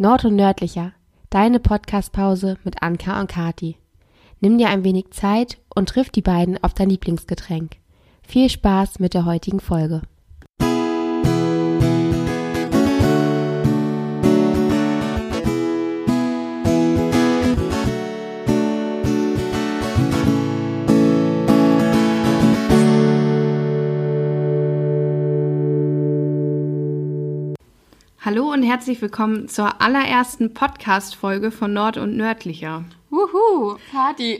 Nord und Nördlicher, deine Podcastpause mit Anka und Kati. Nimm dir ein wenig Zeit und triff die beiden auf dein Lieblingsgetränk. Viel Spaß mit der heutigen Folge. Hallo und herzlich willkommen zur allerersten Podcast-Folge von Nord und Nördlicher. Wuhu, Party.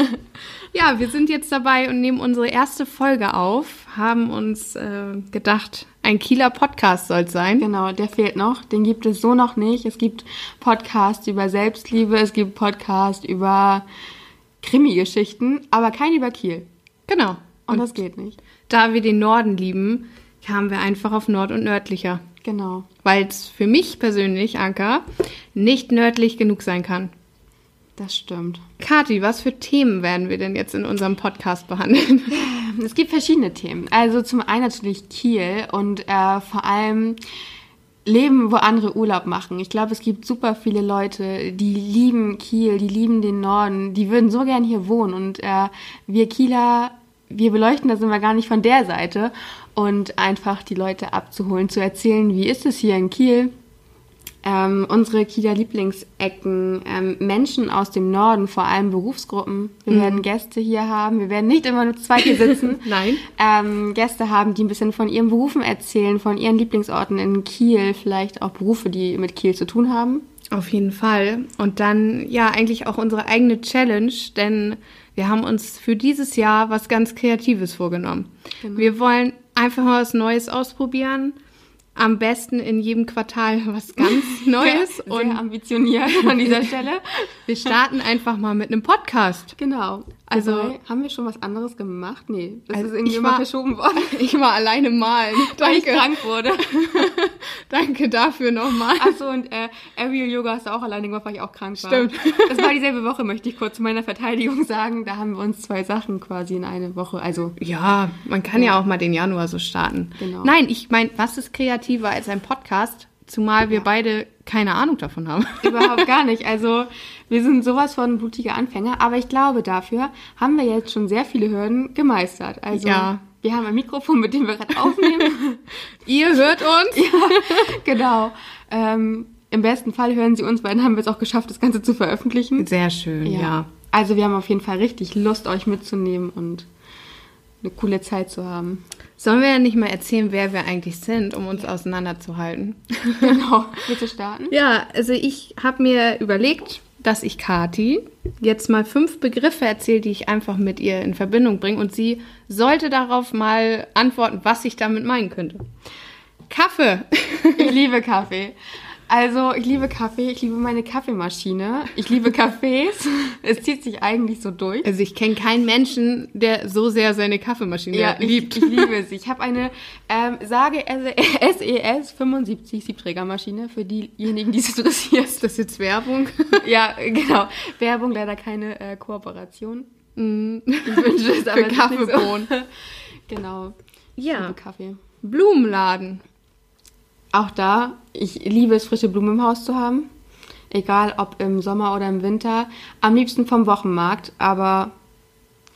ja, wir sind jetzt dabei und nehmen unsere erste Folge auf, haben uns äh, gedacht, ein Kieler Podcast soll es sein. Genau, der fehlt noch. Den gibt es so noch nicht. Es gibt Podcasts über Selbstliebe, es gibt Podcasts über Krimi-Geschichten, aber kein über Kiel. Genau. Und, und das geht nicht. Da wir den Norden lieben, kamen wir einfach auf Nord und Nördlicher. Genau. Weil es für mich persönlich, Anka, nicht nördlich genug sein kann. Das stimmt. Kathi, was für Themen werden wir denn jetzt in unserem Podcast behandeln? Es gibt verschiedene Themen. Also zum einen natürlich Kiel und äh, vor allem Leben, wo andere Urlaub machen. Ich glaube, es gibt super viele Leute, die lieben Kiel, die lieben den Norden, die würden so gern hier wohnen. Und äh, wir Kieler, wir beleuchten das immer gar nicht von der Seite und einfach die Leute abzuholen, zu erzählen, wie ist es hier in Kiel, ähm, unsere Kieler Lieblingsecken, ähm, Menschen aus dem Norden, vor allem Berufsgruppen. Wir mhm. werden Gäste hier haben. Wir werden nicht immer nur zwei hier sitzen. Nein. Ähm, Gäste haben, die ein bisschen von ihren Berufen erzählen, von ihren Lieblingsorten in Kiel, vielleicht auch Berufe, die mit Kiel zu tun haben. Auf jeden Fall. Und dann ja eigentlich auch unsere eigene Challenge, denn wir haben uns für dieses Jahr was ganz Kreatives vorgenommen. Genau. Wir wollen einfach mal was Neues ausprobieren. Am besten in jedem Quartal was ganz Neues. Ja, sehr und ambitioniert an dieser Stelle. Wir starten einfach mal mit einem Podcast. Genau. Also Dabei, haben wir schon was anderes gemacht? Nee, das also ist irgendwie immer verschoben worden. Ich war alleine malen. Weil ich krank wurde. Danke dafür nochmal. Achso, und äh, Aerial Yoga hast du auch alleine gemacht, weil ich auch krank war. Stimmt. Das war dieselbe Woche, möchte ich kurz zu meiner Verteidigung sagen. Da haben wir uns zwei Sachen quasi in eine Woche. Also Ja, man kann ja, ja auch mal den Januar so starten. Genau. Nein, ich meine, was ist kreativer als ein Podcast? Zumal wir ja. beide keine Ahnung davon haben. Überhaupt gar nicht. Also wir sind sowas von blutige Anfänger, aber ich glaube, dafür haben wir jetzt schon sehr viele Hürden gemeistert. Also ja. wir haben ein Mikrofon, mit dem wir gerade aufnehmen. Ihr hört uns? ja, genau. Ähm, Im besten Fall hören Sie uns, weil dann haben wir es auch geschafft, das Ganze zu veröffentlichen. Sehr schön, ja. ja. Also wir haben auf jeden Fall richtig Lust, euch mitzunehmen und eine coole Zeit zu haben. Sollen wir ja nicht mal erzählen, wer wir eigentlich sind, um uns auseinanderzuhalten? Genau. Bitte starten? ja, also ich habe mir überlegt, dass ich Kati jetzt mal fünf Begriffe erzähle, die ich einfach mit ihr in Verbindung bringe und sie sollte darauf mal antworten, was ich damit meinen könnte. Kaffee. Ich liebe Kaffee. Also, ich liebe Kaffee, ich liebe meine Kaffeemaschine, ich liebe Cafés. es zieht sich eigentlich so durch. Also, ich kenne keinen Menschen, der so sehr seine Kaffeemaschine ja, liebt. Ich, ich liebe sie. Ich habe eine ähm, Sage SES 75 Siebträgermaschine für diejenigen, die es interessiert. Ist das jetzt Werbung? ja, genau. Werbung, leider keine äh, Kooperation. Mm. Ich wünsche es aber für Kaffeebohnen. So. genau. Ja. Kaffee. Blumenladen. Auch da, ich liebe es, frische Blumen im Haus zu haben. Egal ob im Sommer oder im Winter. Am liebsten vom Wochenmarkt, aber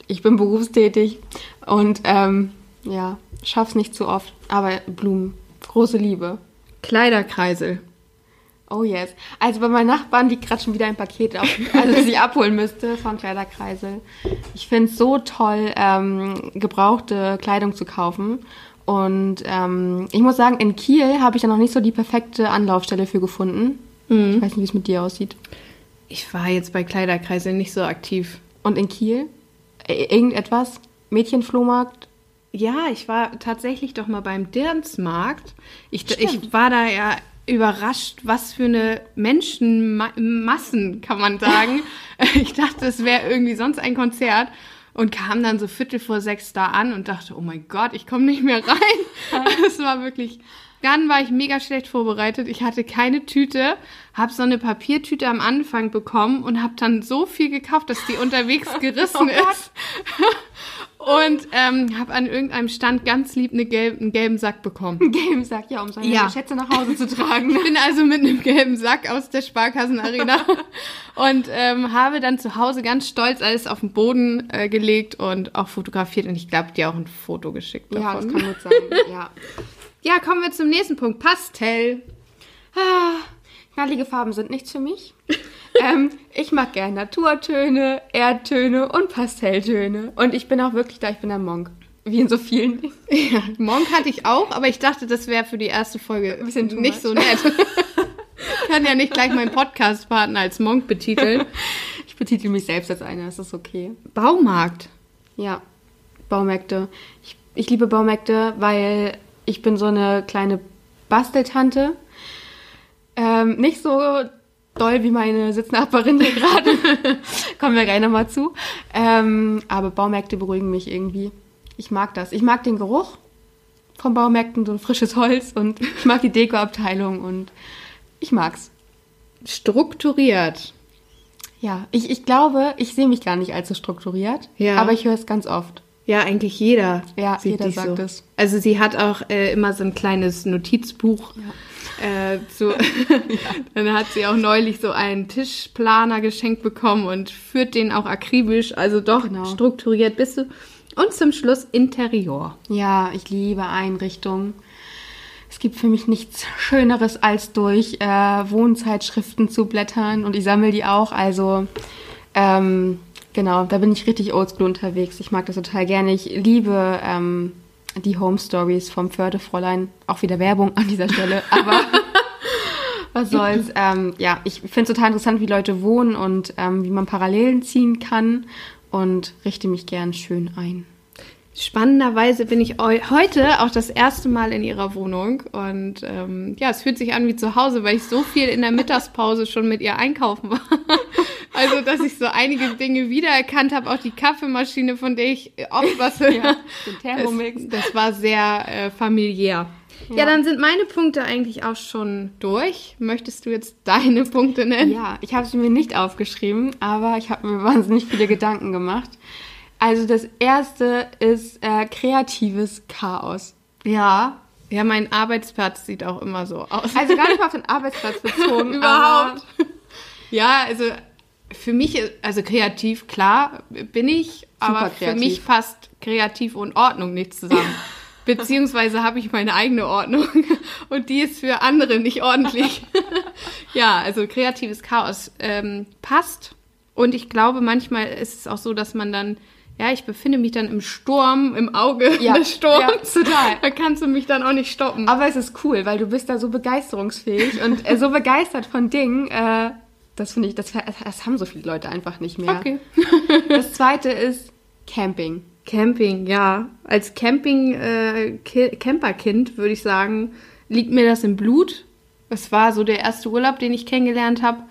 ich bin berufstätig und ähm, ja, schaff's nicht zu oft. Aber Blumen, große Liebe. Kleiderkreisel. Oh yes. Also bei meinen Nachbarn liegt gerade schon wieder ein Paket, auf, also sie abholen müsste von Kleiderkreisel. Ich finde es so toll, ähm, gebrauchte Kleidung zu kaufen. Und ähm, ich muss sagen, in Kiel habe ich da noch nicht so die perfekte Anlaufstelle für gefunden. Mhm. Ich weiß nicht, wie es mit dir aussieht. Ich war jetzt bei Kleiderkreisel nicht so aktiv. Und in Kiel? Irgendetwas? Mädchenflohmarkt? Ja, ich war tatsächlich doch mal beim Dirnsmarkt. Ich, ich war da ja überrascht, was für eine Menschenmassen, kann man sagen. ich dachte, es wäre irgendwie sonst ein Konzert und kam dann so Viertel vor sechs da an und dachte, oh mein Gott, ich komme nicht mehr rein. Es war wirklich. Dann war ich mega schlecht vorbereitet. Ich hatte keine Tüte, habe so eine Papiertüte am Anfang bekommen und habe dann so viel gekauft, dass die unterwegs gerissen oh ist. Und ähm, habe an irgendeinem Stand ganz lieb eine gelb, einen gelben Sack bekommen. Einen gelben Sack, ja, um seine Ja. Schätze nach Hause zu tragen. Ich bin also mit einem gelben Sack aus der Sparkassenarena und ähm, habe dann zu Hause ganz stolz alles auf den Boden äh, gelegt und auch fotografiert und ich glaube dir auch ein Foto geschickt davon. Ja, das kann gut sein. Ja. Ja, kommen wir zum nächsten Punkt. Pastell. Ah, knallige Farben sind nichts für mich. Ähm, ich mag gerne Naturtöne, Erdtöne und Pastelltöne. Und ich bin auch wirklich da, ich bin ein Monk. Wie in so vielen Dingen. Ja, Monk hatte ich auch, aber ich dachte, das wäre für die erste Folge Ein bisschen nicht so nett. Ich kann ja nicht gleich meinen Podcast-Partner als Monk betiteln. Ich betitel mich selbst als einer, das ist okay. Baumarkt. Ja, Baumärkte. Ich, ich liebe Baumärkte, weil ich bin so eine kleine Basteltante. Ähm, nicht so doll wie meine Sitznachbarin hier gerade. Kommen wir gleich nochmal zu. Ähm, aber Baumärkte beruhigen mich irgendwie. Ich mag das. Ich mag den Geruch von Baumärkten, so frisches Holz und ich mag die Dekoabteilung und ich mag's. Strukturiert. Ja, ich, ich glaube, ich sehe mich gar nicht allzu strukturiert, Ja. aber ich höre es ganz oft. Ja, eigentlich jeder. Ja, jeder sagt so. es. Also sie hat auch äh, immer so ein kleines Notizbuch. Äh, so. Dann hat sie auch neulich so einen Tischplaner geschenkt bekommen und führt den auch akribisch. Also doch Genau. strukturiert bist du. Und zum Schluss Interior. Ja, ich liebe Einrichtungen. Es gibt für mich nichts Schöneres, als durch äh, Wohnzeitschriften zu blättern und ich sammle die auch. Also, ähm, genau, da bin ich richtig oldschool unterwegs. Ich mag das total gerne. Ich liebe ähm, die Home Stories vom Fördefräulein. Auch wieder Werbung an dieser Stelle, aber was soll's. Ähm, ja, ich finde es total interessant, wie Leute wohnen und ähm, wie man Parallelen ziehen kann und richte mich gern schön ein. Spannenderweise bin ich eu heute auch das erste Mal in ihrer Wohnung und ähm, ja, es fühlt sich an wie zu Hause, weil ich so viel in der Mittagspause schon mit ihr einkaufen war. Also, dass ich so einige Dinge wiedererkannt habe, auch die Kaffeemaschine, von der ich oft was Ja, den Thermomix. Das, das war sehr äh, familiär. Ja. Ja. dann sind meine Punkte eigentlich auch schon durch. Möchtest du jetzt deine Punkte nennen? Ja, ich habe sie mir nicht aufgeschrieben, aber ich habe mir wahnsinnig viele Gedanken gemacht. Also das erste ist äh, kreatives Chaos. Ja. Ja, mein Arbeitsplatz sieht auch immer so aus. Also gar nicht mal auf den Arbeitsplatz bezogen. Überhaupt. Ja, also für mich, ist- also kreativ, klar bin ich, aber für kreativ. mich passt kreativ und Ordnung nicht zusammen. Beziehungsweise habe ich meine eigene Ordnung und die ist für andere nicht ordentlich. ja, also kreatives Chaos ähm, passt und ich glaube, manchmal ist es auch so, dass man dann, ja, ich befinde mich dann im Sturm, im Auge Ja, des Sturms. ja, total. Da kannst du mich dann auch nicht stoppen. Aber es ist cool, weil du bist da so begeisterungsfähig und äh, so begeistert von Dingen. Äh, das finde ich, das, das haben so viele Leute einfach nicht mehr. Okay. Das zweite ist Camping. Camping, ja. Als Camping äh, Ki- Camperkind würde ich sagen, liegt mir das im Blut. Es war so der erste Urlaub, den ich kennengelernt habe.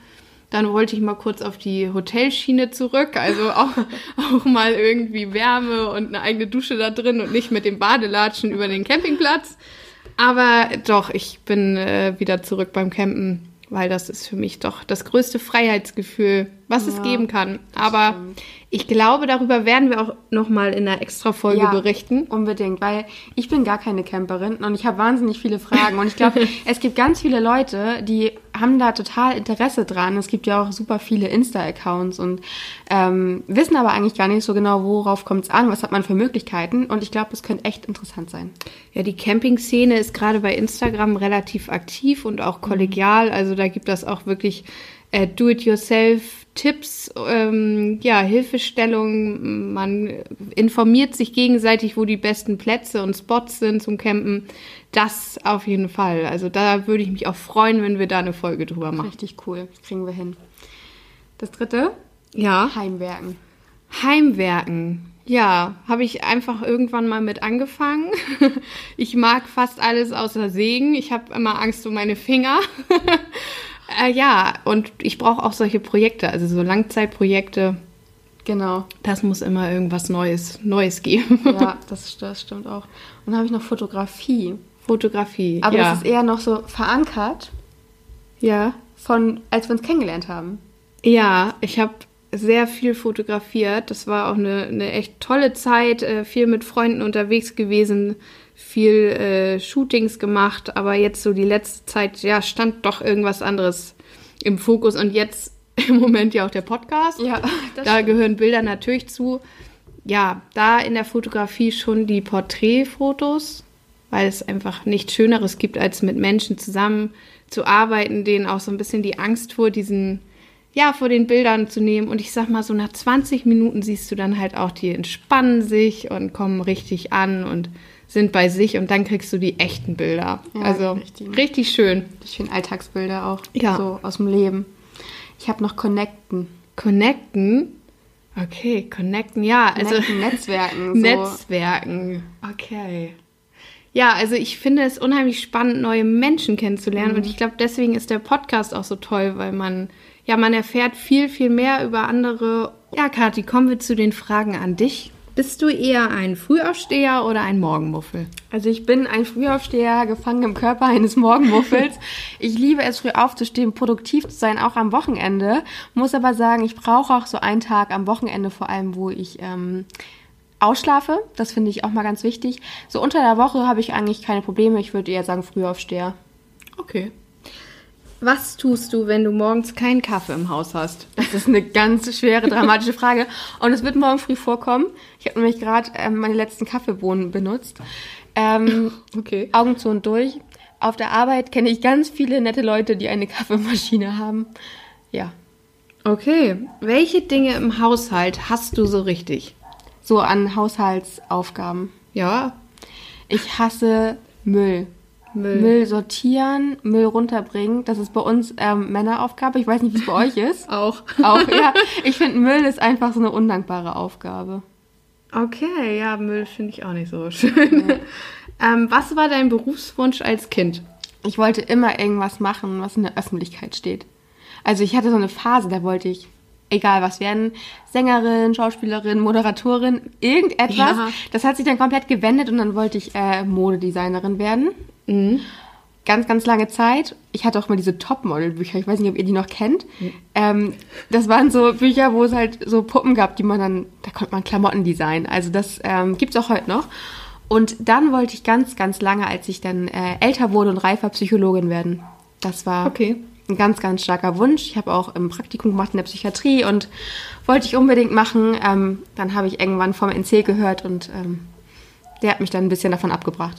Dann wollte ich mal kurz auf die Hotelschiene zurück, also auch, auch mal irgendwie Wärme und eine eigene Dusche da drin und nicht mit dem Badelatschen über den Campingplatz. Aber doch, ich bin äh, wieder zurück beim Campen, weil das ist für mich doch das größte Freiheitsgefühl, was es Ja, geben kann. Aber stimmt. ich glaube, darüber werden wir auch noch mal in einer extra Folge Ja, berichten. Unbedingt, weil ich bin gar keine Camperin und ich habe wahnsinnig viele Fragen. Und ich glaube, es gibt ganz viele Leute, die haben da total Interesse dran. Es gibt ja auch super viele Insta-Accounts und ähm, wissen aber eigentlich gar nicht so genau, worauf kommt es an, was hat man für Möglichkeiten. Und ich glaube, es könnte echt interessant sein. Ja, die Camping-Szene ist gerade bei Instagram relativ aktiv und auch kollegial. Also da gibt es auch wirklich äh, Do-it-yourself-Tipps, ähm, ja, Hilfestellungen. Man informiert sich gegenseitig, wo die besten Plätze und Spots sind zum Campen. Das auf jeden Fall. Also da würde ich mich auch freuen, wenn wir da eine Folge drüber machen. Richtig cool. Das kriegen wir hin. Das dritte, Ja. Heimwerken. Heimwerken. Ja, habe ich einfach irgendwann mal mit angefangen. Ich mag fast alles außer Sägen. Ich habe immer Angst um meine Finger. äh, ja, und ich brauche auch solche Projekte, also so Langzeitprojekte. Genau. Das muss immer irgendwas Neues, Neues geben. Ja, das, das stimmt auch. Und dann habe ich noch Fotografie. Fotografie. Aber ja. das ist eher noch so verankert ja. von, als wir uns kennengelernt haben. Ja, ich habe sehr viel fotografiert. Das war auch eine, eine echt tolle Zeit, äh, viel mit Freunden unterwegs gewesen, viel äh, Shootings gemacht, aber jetzt so die letzte Zeit, ja, stand doch irgendwas anderes im Fokus und jetzt im Moment ja auch der Podcast. Ja, da stimmt. gehören Bilder natürlich zu. Ja, da in der Fotografie schon die Porträtfotos, weil es einfach nichts Schöneres gibt, als mit Menschen zusammen zu arbeiten, denen auch so ein bisschen die Angst vor diesen, ja, vor den Bildern zu nehmen. Und ich sag mal, so nach 20 Minuten siehst du dann halt auch, die entspannen sich und kommen richtig an und sind bei sich und dann kriegst du die echten Bilder. Ja, also richtig, richtig schön. Ich finde Alltagsbilder auch ja. so aus dem Leben. Ich habe noch Connecten. Connecten? Okay, connecten, ja. Also connecten, Netzwerken. So. Netzwerken, okay. Ja, also ich finde es unheimlich spannend, neue Menschen kennenzulernen. Mhm. Und ich glaube, deswegen ist der Podcast auch so toll, weil man, ja, man erfährt viel, viel mehr über andere. Ja, Kathi, kommen wir zu den Fragen an dich. Bist du eher ein Frühaufsteher oder ein Morgenmuffel? Also ich bin ein Frühaufsteher, gefangen im Körper eines Morgenmuffels. ich liebe es, früh aufzustehen, produktiv zu sein, auch am Wochenende. Muss aber sagen, ich brauche auch so einen Tag am Wochenende vor allem, wo ich ähm, ausschlafe. Das finde ich auch mal ganz wichtig. So unter der Woche habe ich eigentlich keine Probleme. Ich würde eher sagen Frühaufsteher. Okay. Was tust du, wenn du morgens keinen Kaffee im Haus hast? Das ist eine ganz schwere, dramatische Frage. Und es wird morgen früh vorkommen. Ich habe nämlich gerade ähm, meine letzten Kaffeebohnen benutzt. Ähm, okay. Augen zu und durch. Auf der Arbeit kenne ich ganz viele nette Leute, die eine Kaffeemaschine haben. Ja. Okay. Welche Dinge im Haushalt hast du so richtig? So an Haushaltsaufgaben. Ja. Ich hasse Müll. Müll. Müll sortieren, Müll runterbringen. Das ist bei uns ähm, Männeraufgabe. Ich weiß nicht, wie es bei euch ist. Auch. Auch, ja. Ich finde, Müll ist einfach so eine undankbare Aufgabe. Okay, ja, Müll finde ich auch nicht so schön. Ja. ähm, was war dein Berufswunsch als Kind? Ich wollte immer irgendwas machen, was in der Öffentlichkeit steht. Also ich hatte so eine Phase, da wollte ich egal was werden, Sängerin, Schauspielerin, Moderatorin, irgendetwas. Ja. Das hat sich dann komplett gewendet und dann wollte ich äh, Modedesignerin werden. Mhm. Ganz, ganz lange Zeit. Ich hatte auch mal diese Topmodel-Bücher. Ich weiß nicht, ob ihr die noch kennt. Mhm. Ähm, das waren so Bücher, wo es halt so Puppen gab, die man dann, da konnte man Klamotten designen. Also das ähm, gibt es auch heute noch. Und dann wollte ich ganz, ganz lange, als ich dann äh, älter wurde und reifer Psychologin werden. Das war okay ein ganz, ganz starker Wunsch. Ich habe auch im Praktikum gemacht in der Psychiatrie und wollte ich unbedingt machen. Ähm, dann habe ich irgendwann vom NC gehört und ähm, der hat mich dann ein bisschen davon abgebracht.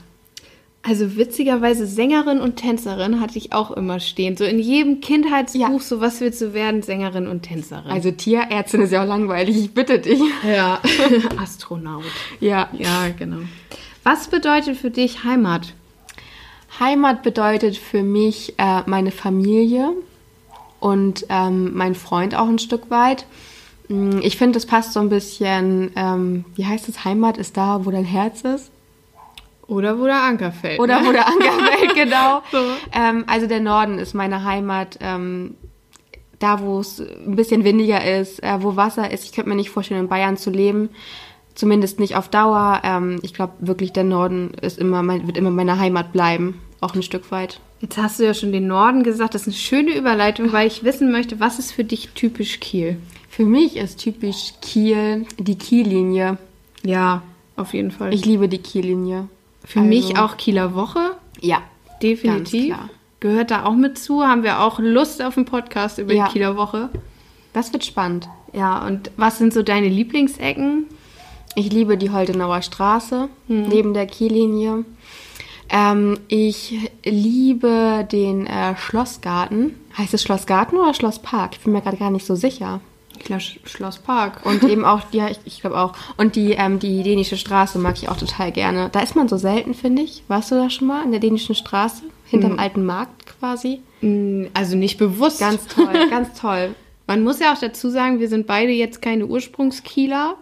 Also witzigerweise Sängerin und Tänzerin hatte ich auch immer stehen. So in jedem Kindheitsbuch, ja. so was willst du werden, Sängerin und Tänzerin. Also Tierärztin ist ja auch langweilig, ich bitte dich. Ja, Astronaut. Ja. Ja, genau. Was bedeutet für dich Heimat? Heimat bedeutet für mich äh, meine Familie und ähm, mein Freund auch ein Stück weit. Mm, ich finde, das passt so ein bisschen, ähm, wie heißt es, Heimat ist da, wo dein Herz ist. Oder wo der Anker fällt. Oder ne? wo der Anker fällt, genau. So. Ähm, also der Norden ist meine Heimat. Ähm, da, wo es ein bisschen windiger ist, äh, wo Wasser ist. Ich könnte mir nicht vorstellen, in Bayern zu leben. Zumindest nicht auf Dauer. Ähm, ich glaube wirklich, der Norden ist immer mein, wird immer meine Heimat bleiben. Auch ein Stück weit. Jetzt hast du ja schon den Norden gesagt. Das ist eine schöne Überleitung, weil ich wissen möchte, was ist für dich typisch Kiel? Für mich ist typisch Kiel die Kiellinie. Ja, auf jeden Fall. Ich liebe die Kiellinie. Für also, mich auch Kieler Woche. Ja. Definitiv. Gehört da auch mit zu. Haben wir auch Lust auf einen Podcast über ja. die Kieler Woche. Das wird spannend. Ja, und was sind so deine Lieblingsecken? Ich liebe die Holdenauer Straße hm. neben der Kiellinie. Ähm, ich liebe den äh, Schlossgarten. Heißt es Schlossgarten oder Schlosspark? Ich bin mir gerade gar nicht so sicher. Ich glaube Schlosspark. Und eben auch, ja, ich, ich glaube auch. Und die, ähm, die dänische Straße mag ich auch total gerne. Da ist man so selten, finde ich. Warst du da schon mal in der dänischen Straße? Hinterm mhm. alten Markt quasi? Mm, also nicht bewusst. Ganz toll, ganz toll. Man muss ja auch dazu sagen, wir sind beide jetzt keine Ursprungskieler.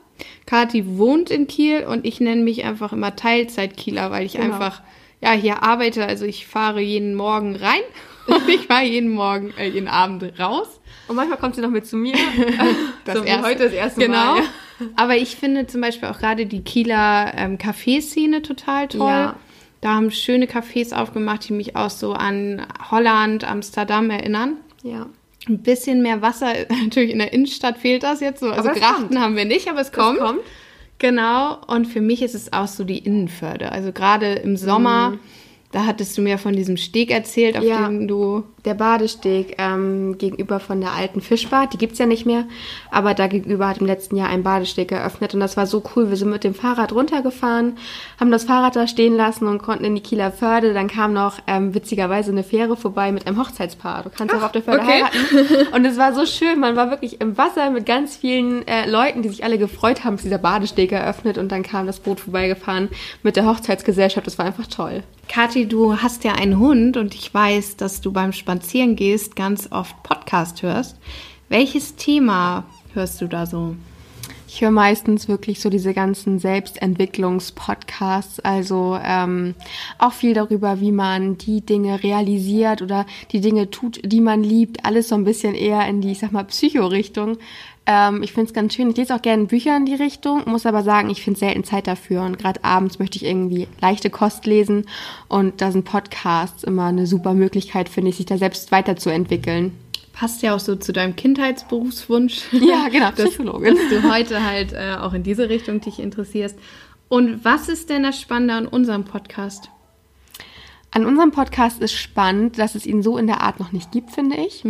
Kathi wohnt in Kiel und ich nenne mich einfach immer Teilzeitkieler, weil ich genau. einfach ja hier arbeite. Also ich fahre jeden Morgen rein und ich fahre jeden Morgen, äh, jeden Abend raus. Und manchmal kommt sie noch mit zu mir. das so erste, heute das erste genau. Mal. Genau. Aber ich finde zum Beispiel auch gerade die Kieler ähm, Kaffeeszene total toll. Ja. Da haben schöne Cafés aufgemacht, die mich auch so an Holland, Amsterdam erinnern. Ja. Ein bisschen mehr Wasser, natürlich in der Innenstadt fehlt das jetzt so. Also es Grachten kommt. haben wir nicht, aber es kommt. kommt. Genau. Und für mich ist es auch so die Innenförde. Also gerade im Sommer, da hattest du mir von diesem Steg erzählt, auf Ja. dem du. Der Badesteg ähm, gegenüber von der alten Fischbad, die gibt's ja nicht mehr, aber da gegenüber hat im letzten Jahr ein Badesteg eröffnet und das war so cool. Wir sind mit dem Fahrrad runtergefahren, haben das Fahrrad da stehen lassen und konnten in die Kieler Förde. Dann kam noch ähm, witzigerweise eine Fähre vorbei mit einem Hochzeitspaar. Du kannst auch auf der Förde okay. heiraten. Und es war so schön, man war wirklich im Wasser mit ganz vielen äh, Leuten, die sich alle gefreut haben, dass dieser Badesteg eröffnet und dann kam das Boot vorbeigefahren mit der Hochzeitsgesellschaft. Das war einfach toll. Kathi, du hast ja einen Hund und ich weiß, dass du beim Spazieren gehst ganz oft Podcast hörst. Welches Thema hörst du da so? Ich höre meistens wirklich so diese ganzen Selbstentwicklungspodcasts, also ähm, auch viel darüber, wie man die Dinge realisiert oder die Dinge tut, die man liebt. Alles so ein bisschen eher in die, ich sag mal, Psycho-Richtung. Ähm, ich finde es ganz schön. Ich lese auch gerne Bücher in die Richtung, muss aber sagen, ich finde selten Zeit dafür. Und gerade abends möchte ich irgendwie leichte Kost lesen. Und da sind Podcasts immer eine super Möglichkeit, finde ich, sich da selbst weiterzuentwickeln. Passt ja auch so zu deinem Kindheitsberufswunsch. Ja, genau, dass, Psychologin. dass du heute halt äh, auch in diese Richtung dich interessierst. Und was ist denn das Spannende an unserem Podcast? An unserem Podcast ist spannend, dass es ihn so in der Art noch nicht gibt, finde ich.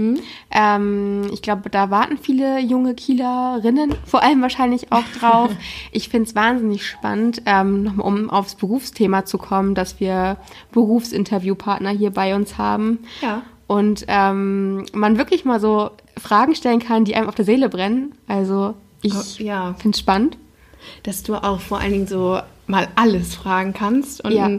Ähm, ich glaube, da warten viele junge Kielerinnen vor allem wahrscheinlich auch drauf. ich finde es wahnsinnig spannend, ähm, nochmal um aufs Berufsthema zu kommen, dass wir Berufsinterviewpartner hier bei uns haben. Ja. Und ähm, man wirklich mal so Fragen stellen kann, die einem auf der Seele brennen. Also ich Oh, ja. finde es spannend. Dass du auch vor allen Dingen so mal alles fragen kannst und Ja.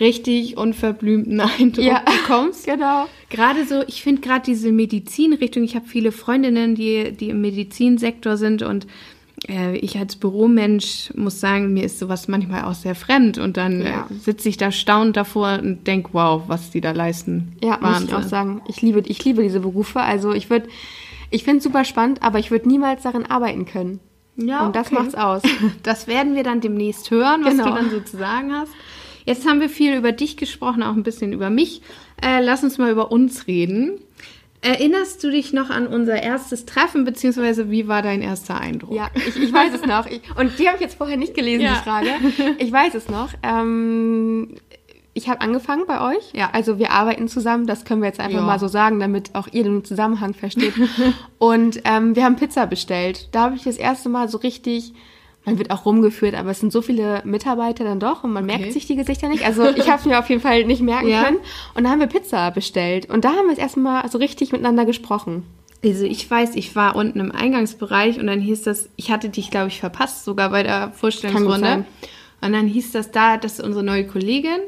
Richtig unverblümten Eindruck Ja. bekommst. Genau. Gerade so, ich finde gerade diese Medizinrichtung, ich habe viele Freundinnen, die, die im Medizinsektor sind und äh, ich als Büromensch muss sagen, mir ist sowas manchmal auch sehr fremd und dann Ja. äh, sitze ich da staunend davor und denke, wow, was die da leisten. Ja, muss ich auch sagen. Ich liebe, ich liebe diese Berufe. Also ich würde, ich finde es super spannend, aber ich würde niemals darin arbeiten können. Ja, Und das okay. macht's aus. Das werden wir dann demnächst hören, was Genau. du dann so zu sagen hast. Jetzt haben wir viel über dich gesprochen, auch ein bisschen über mich. Äh, lass uns mal über uns reden. Erinnerst du dich noch an unser erstes Treffen, beziehungsweise wie war dein erster Eindruck? Ja, ich, ich weiß es noch. Ich, und die habe ich jetzt vorher nicht gelesen, Ja. die Frage. Ich weiß es noch. Ähm, ich habe angefangen bei euch. Ja. Also wir arbeiten zusammen, das können wir jetzt einfach Ja. mal so sagen, damit auch ihr den Zusammenhang versteht. und ähm, wir haben Pizza bestellt. Da habe ich das erste Mal so richtig, man wird auch rumgeführt, aber es sind so viele Mitarbeiter dann doch und man Okay. merkt sich die Gesichter nicht. Also ich habe es mir auf jeden Fall nicht merken Ja. können. Und da haben wir Pizza bestellt. Und da haben wir das erste Mal so richtig miteinander gesprochen. Also ich weiß, ich war unten im Eingangsbereich und dann hieß das, ich hatte dich, glaube ich, verpasst, sogar bei der Vorstellungsrunde. Und dann hieß das da, das ist unsere neue Kollegin.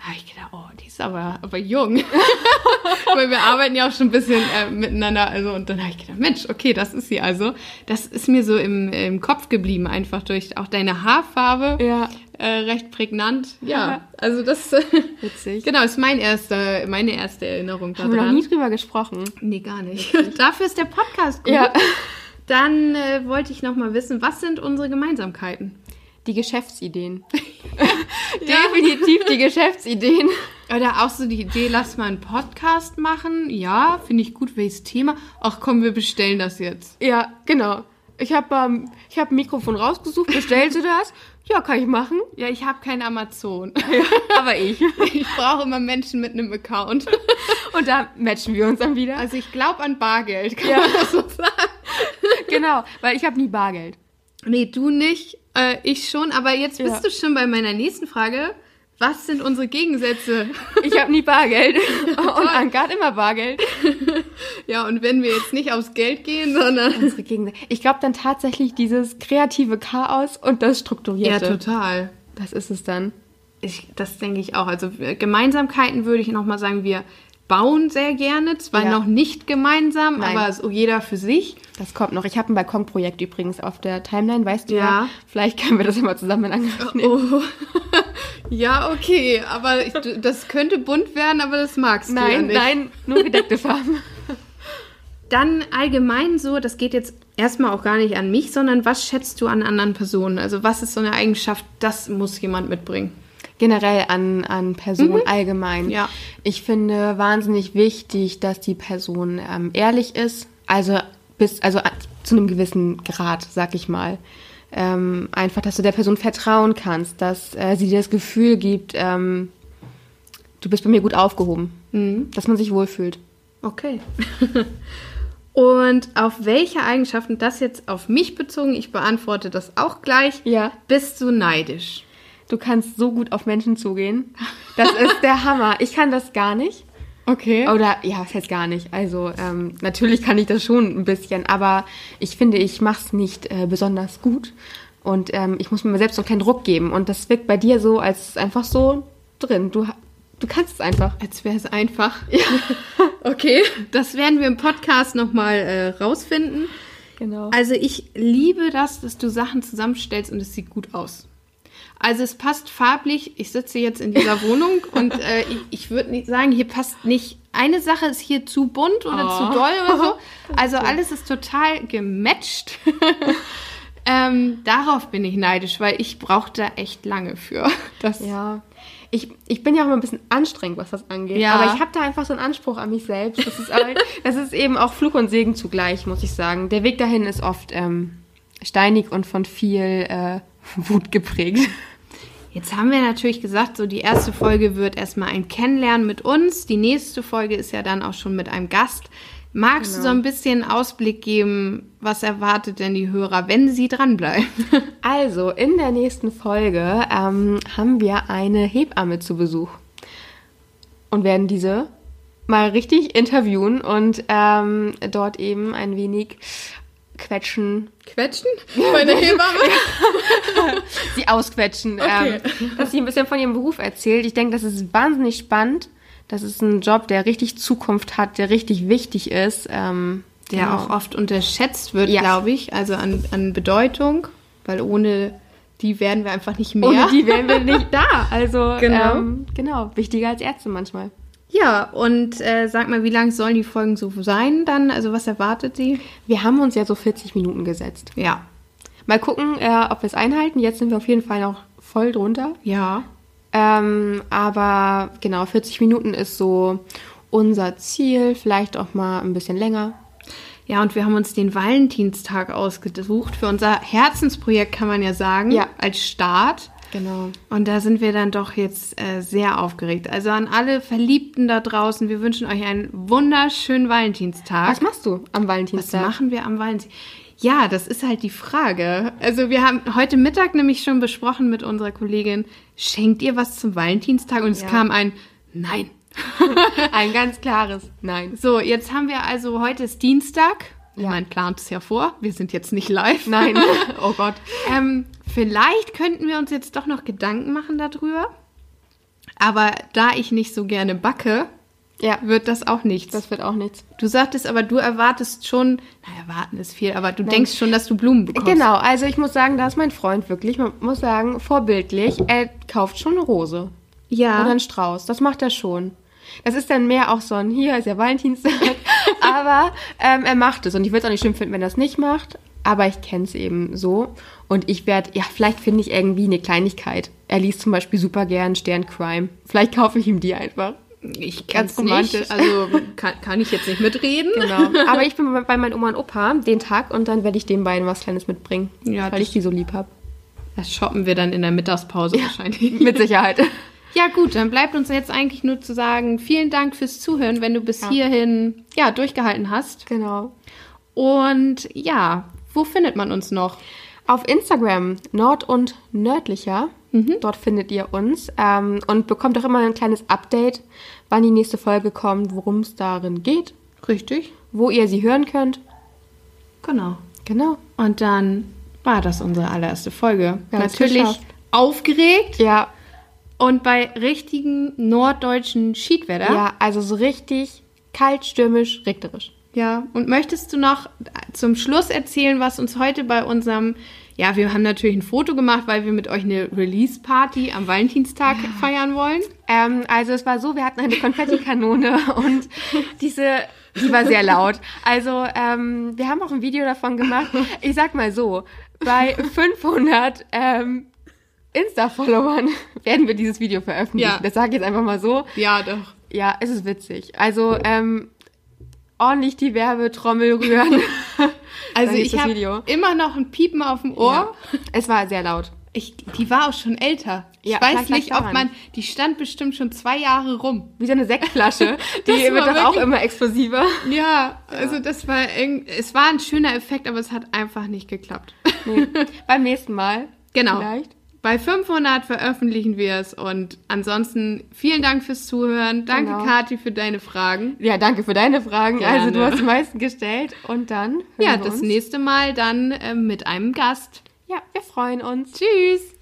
Habe ich gedacht, oh, die ist aber, aber jung. Weil wir arbeiten ja auch schon ein bisschen äh, miteinander. Also, und dann habe ich gedacht, Mensch, okay, das ist sie also. Das ist mir so im, im Kopf geblieben, einfach durch auch deine Haarfarbe. Ja. Äh, recht prägnant. Ja, also das Witzig. genau ist mein erster, meine erste Erinnerung Haben wir noch daran. nie drüber gesprochen. Nee, gar nicht. Dafür ist der Podcast gut. Ja. Dann äh, wollte ich noch mal wissen, was sind unsere Gemeinsamkeiten? Die Geschäftsideen. Definitiv die Geschäftsideen. Oder auch so die Idee, lass mal einen Podcast machen. Ja, finde ich gut. Welches Thema? Ach komm, wir bestellen das jetzt. Ja, genau. Ich habe ähm, ich hab ein Mikrofon rausgesucht, bestellst du das? Ja, kann ich machen. Ja, ich habe kein Amazon. Aber ich. Ich brauche immer Menschen mit einem Account. Und da matchen wir uns dann wieder. Also ich glaube an Bargeld, kann Ja. man das so sagen? genau, weil ich habe nie Bargeld. Nee, du nicht, äh, ich schon. Aber jetzt bist Ja. du schon bei meiner nächsten Frage. Was sind unsere Gegensätze? Ich habe nie Bargeld. Und Anka hat immer Bargeld. Ja, und wenn wir jetzt nicht aufs Geld gehen, sondern... Unsere Gegensätze. Ich glaube dann tatsächlich dieses kreative Chaos und das Ja, Strukturierte. total. das ist es dann. Ich, das denke ich auch. Also äh, Gemeinsamkeiten würde ich nochmal sagen, wir bauen sehr gerne, zwar Ja. noch nicht gemeinsam, Nein. aber so jeder für sich. Das kommt noch. Ich habe ein Balkonprojekt übrigens auf der Timeline, weißt du ja. Ja. Vielleicht können wir das mal zusammen in Angriff nehmen. Oh. ja, okay, aber ich, das könnte bunt werden, aber das magst du ja Nein, nicht. nein, nur gedeckte Farben. Dann allgemein so, das geht jetzt erstmal auch gar nicht an mich, sondern was schätzt du an anderen Personen? Also was ist so eine Eigenschaft, das muss jemand mitbringen? Generell an, an Personen allgemein. Ja. Ich finde wahnsinnig wichtig, dass die Person ähm, ehrlich ist. Also bis, also zu einem gewissen Grad, sag ich mal. Ähm, einfach, dass du der Person vertrauen kannst, dass äh, sie dir das Gefühl gibt, ähm, du bist bei mir gut aufgehoben. Dass man sich wohlfühlt. Okay. Und auf welche Eigenschaften, das jetzt auf mich bezogen, ich beantworte das auch gleich, Ja. bist du neidisch? Du kannst so gut auf Menschen zugehen. Das ist der Hammer. Ich kann das gar nicht. Okay. Oder ja, was heißt gar nicht. Also ähm, natürlich kann ich das schon ein bisschen, aber ich finde, ich mache es nicht äh, besonders gut. Und ähm, ich muss mir selbst noch keinen Druck geben. Und das wirkt bei dir so, als einfach so drin. Du, du kannst es einfach. Als wäre es einfach. okay. Das werden wir im Podcast nochmal äh, rausfinden. Genau. Also ich liebe das, dass du Sachen zusammenstellst und es sieht gut aus. Also es passt farblich. Ich sitze jetzt in dieser Wohnung und äh, ich, ich würde nicht sagen, hier passt nicht. Eine Sache ist hier zu bunt oder Oh. zu doll oder so. Also alles ist total gematcht. ähm, darauf bin ich neidisch, weil ich brauche da echt lange für. Das, Ja. Ich, ich bin ja auch immer ein bisschen anstrengend, was das angeht. Ja. Aber ich habe da einfach so einen Anspruch an mich selbst. Das ist, aber, das ist eben auch Fluch und Segen zugleich, muss ich sagen. Der Weg dahin ist oft ähm, steinig und von viel äh, Wut geprägt. Jetzt haben wir natürlich gesagt, so die erste Folge wird erstmal ein Kennenlernen mit uns. Die nächste Folge ist ja dann auch schon mit einem Gast. Magst du Genau. so ein bisschen Ausblick geben, was erwartet denn die Hörer, wenn sie dranbleiben? Also, in der nächsten Folge ähm, haben wir eine Hebamme zu Besuch und werden diese mal richtig interviewen und ähm, dort eben ein wenig quetschen, Quetschen? Bei der Hebamme? sie ausquetschen, Okay. ähm, dass sie ein bisschen von ihrem Beruf erzählt. Ich denke, das ist wahnsinnig spannend. Das ist ein Job, der richtig Zukunft hat, der richtig wichtig ist. Ähm, Der genau. auch oft unterschätzt wird, Ja. glaube ich, also an, an Bedeutung, weil ohne die werden wir einfach nicht mehr. Ohne die wären wir nicht da. Also Genau. ähm, genau, wichtiger als Ärzte manchmal. Ja, und äh, sag mal, wie lang sollen die Folgen so sein dann? Also was erwartet sie? Wir haben uns ja so 40 Minuten gesetzt. Ja. Mal gucken, äh, ob wir es einhalten. Jetzt sind wir auf jeden Fall noch voll drunter. Ja. Ähm, aber genau, 40 Minuten ist so unser Ziel. Vielleicht auch mal ein bisschen länger. Ja, und wir haben uns den Valentinstag ausgesucht für unser Herzensprojekt, kann man ja sagen, Ja. als Start. Genau. Und da sind wir dann doch jetzt äh, sehr aufgeregt. Also an alle Verliebten da draußen, wir wünschen euch einen wunderschönen Valentinstag. Was machst du am Was Valentinstag? machen wir am Valentin? Ja, das ist halt die Frage. Also wir haben heute Mittag nämlich schon besprochen mit unserer Kollegin, schenkt ihr was zum Valentinstag? Und es Ja. kam ein Nein. Ein ganz klares Nein. So, jetzt haben wir also, heute ist Dienstag. Ja. Man plant es ja vor. Wir sind jetzt nicht live. Nein. oh Gott. Ähm, vielleicht könnten wir uns jetzt doch noch Gedanken machen darüber. Aber da ich nicht so gerne backe, Ja, wird das auch nichts. das wird auch nichts. du sagtest aber, du erwartest schon, na, erwarten ist viel, aber du denkst schon, dass du Blumen bekommst. Genau, also ich muss sagen, da ist mein Freund wirklich, man muss sagen, vorbildlich. Er kauft schon eine Rose. Ja. Oder einen Strauß. Das macht er schon. Das ist dann mehr auch so ein, hier ist ja Valentinstag. aber ähm, er macht es. Und ich würde es auch nicht schlimm finden, wenn er es nicht macht. Aber ich kenne es eben so. Und ich werde, ja, vielleicht finde ich irgendwie eine Kleinigkeit. Er liest zum Beispiel super gern Stern Crime. Vielleicht kaufe ich ihm die einfach. ich ganz ganz romantisch. romantisch. Also kann, kann ich jetzt nicht mitreden. Genau. Aber ich bin bei- meinen Oma und Opa den Tag und dann werde ich den beiden was Kleines mitbringen. Ja, weil ich die so lieb habe. Das shoppen wir dann in der Mittagspause wahrscheinlich. Mit Sicherheit. Ja gut, dann bleibt uns jetzt eigentlich nur zu sagen, vielen Dank fürs Zuhören, wenn du bis Ja. hierhin ja durchgehalten hast. genau. Und ja, wo findet man uns noch? Auf Instagram Nord und Nördlicher. Dort findet ihr uns ähm, und bekommt auch immer ein kleines Update, wann die nächste Folge kommt, worum es darin geht, Richtig? wo ihr sie hören könnt. Genau. Genau. Und dann war das unsere allererste Folge. Haben's Natürlich aufgeregt Ja, und bei richtigen norddeutschen Schiedwetter. ja, also so richtig kalt, stürmisch, regnerisch. Ja, und möchtest du noch zum Schluss erzählen, was uns heute bei unserem, ja, wir haben natürlich ein Foto gemacht, weil wir mit euch eine Release-Party am Valentinstag feiern wollen. Ähm, also es war so, wir hatten eine Konfettikanone und diese, die war sehr laut. Also ähm, wir haben auch ein Video davon gemacht. Ich sag mal so, bei 500 ähm, Insta-Followern werden wir dieses Video veröffentlichen. Ja. Das sage ich jetzt einfach mal so. Ja, doch. Ja, es ist witzig. Also, ähm, ordentlich die Werbetrommel rühren. Also ich habe immer noch ein Piepen auf dem Ohr. Ja. Es war sehr laut. Ich, die war auch schon älter. Ich Ja, weiß vielleicht nicht, ob man, die stand bestimmt schon zwei Jahre rum. Wie so eine Sektflasche. Die wird doch auch immer explosiver. Ja, also das war es war ein schöner Effekt, aber es hat einfach nicht geklappt. Nee. Beim nächsten Mal. Genau. Vielleicht. Bei 500 veröffentlichen wir es und ansonsten vielen Dank fürs Zuhören. Danke, Genau. Kathi, für deine Fragen. Ja, danke für deine Fragen. Gerne. Also, du hast die meisten gestellt. Und dann. hören Ja, das nächste Mal dann ähm, mit einem Gast. Ja, wir freuen uns. Tschüss!